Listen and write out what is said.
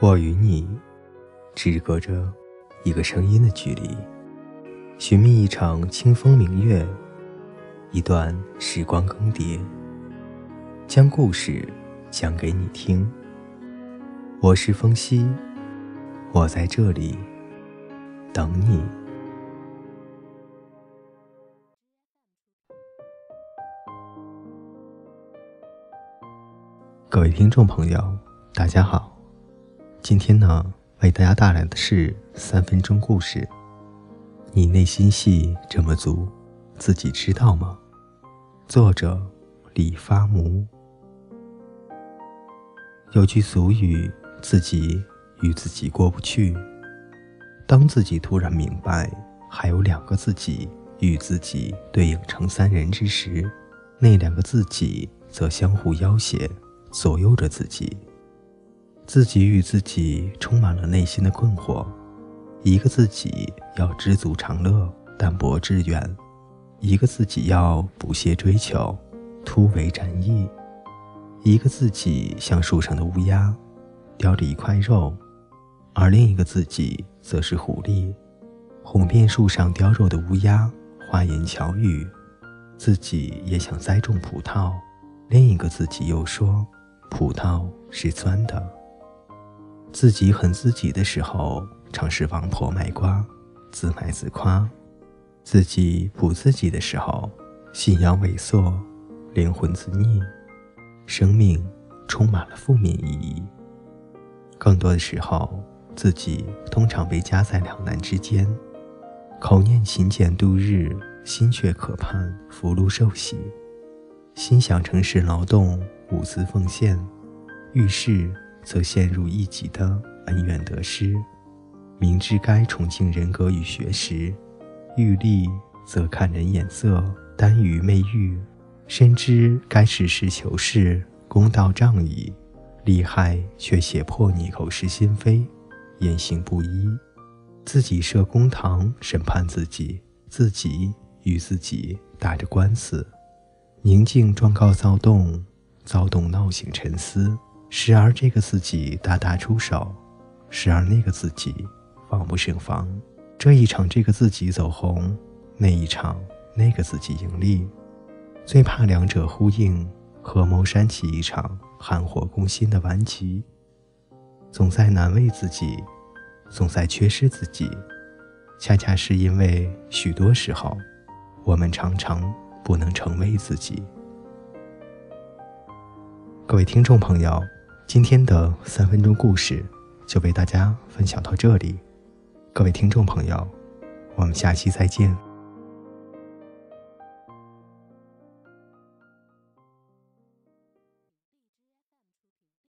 我与你只隔着一个声音的距离，寻觅一场清风明月，一段时光更迭，将故事讲给你听。我是风夕，我在这里等你。各位听众朋友，大家好。今天呢，为大家带来的是三分钟故事。你内心戏这么足，自己知道吗？作者李发木。有句俗语，自己与自己过不去。当自己突然明白，还有两个自己与自己对应成三人之时，那两个自己则相互要挟，左右着自己。自己与自己充满了内心的困惑，一个自己要知足常乐、淡泊致远；一个自己要不懈追求、突围展翼；一个自己像树上的乌鸦，叼着一块肉，而另一个自己则是狐狸，哄骗树上叼肉的乌鸦，花言巧语。自己也想栽种葡萄，另一个自己又说，葡萄是酸的。自己很自己的时候，常是王婆卖瓜，自卖自夸；自己不自己的时候，信仰萎缩，灵魂自溺，生命充满了负面意义。更多的时候，自己通常被夹在两难之间：口念勤俭度日，心却渴盼福禄寿喜；心想诚实劳动，无私奉献，遇事。则陷入一己的恩怨得失，明知该崇敬人格与学识，欲利则看人眼色，耽于媚欲；深知该实事求是，公道仗义，利害却胁迫你口是心非，言行不一，自己设公堂审判自己，自己与自己打着官司，宁静状告躁动，躁动闹醒沉思。时而这个自己大打出手，时而那个自己防不胜防。这一场这个自己走红，那一场那个自己盈利。最怕两者呼应，合谋煽起一场寒火攻心的顽疾。总在难为自己，总在缺失自己，恰恰是因为许多时候，我们常常不能成为自己。各位听众朋友。今天的三分钟故事就为大家分享到这里，各位听众朋友，我们下期再见。